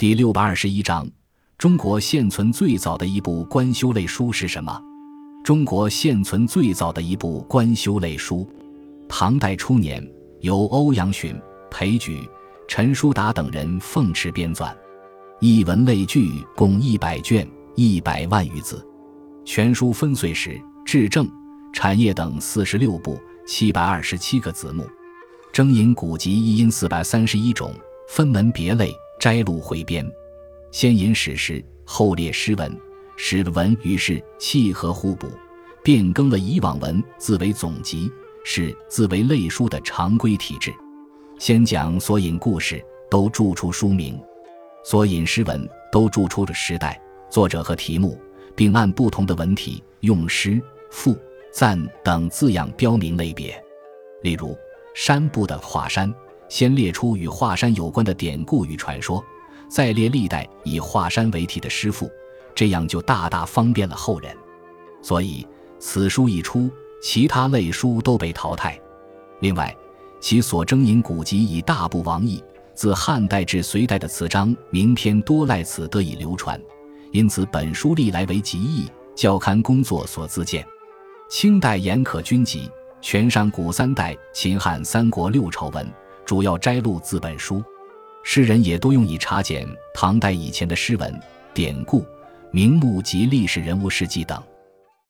第六百二十一章：中国现存最早的一部官修类书是什么？中国现存最早的一部官修类书，唐代初年由欧阳询、裴矩、陈叔达等人奉持编纂，一文类聚共一百卷，一百万余字。全书分岁时、治政、产业等四十六部，七百二十七个子目。征引古籍一因四百三十一种，分门别类。摘录汇编，先引史实，后列诗文，使文与事契合互补，变更了以往文字为总集，是字为类书的常规体制。先讲所引故事，都注出书名；所引诗文，都注出了时代、作者和题目，并按不同的文体用诗、赋、赞等字样标明类别。例如，山部的华山。先列出与华山有关的典故与传说，再列历代以华山为题的诗赋，这样就大大方便了后人。所以此书一出，其他类书都被淘汰。另外，其所征引古籍以大部王逸，自汉代至隋代的词章名篇多赖此得以流传，因此本书历来为集义教刊工作所自荐。清代严可君集，全上古三代、秦汉三国六朝文。主要摘录自本书，诗人也多用以查检唐代以前的诗文、典故、名目及历史人物事迹等。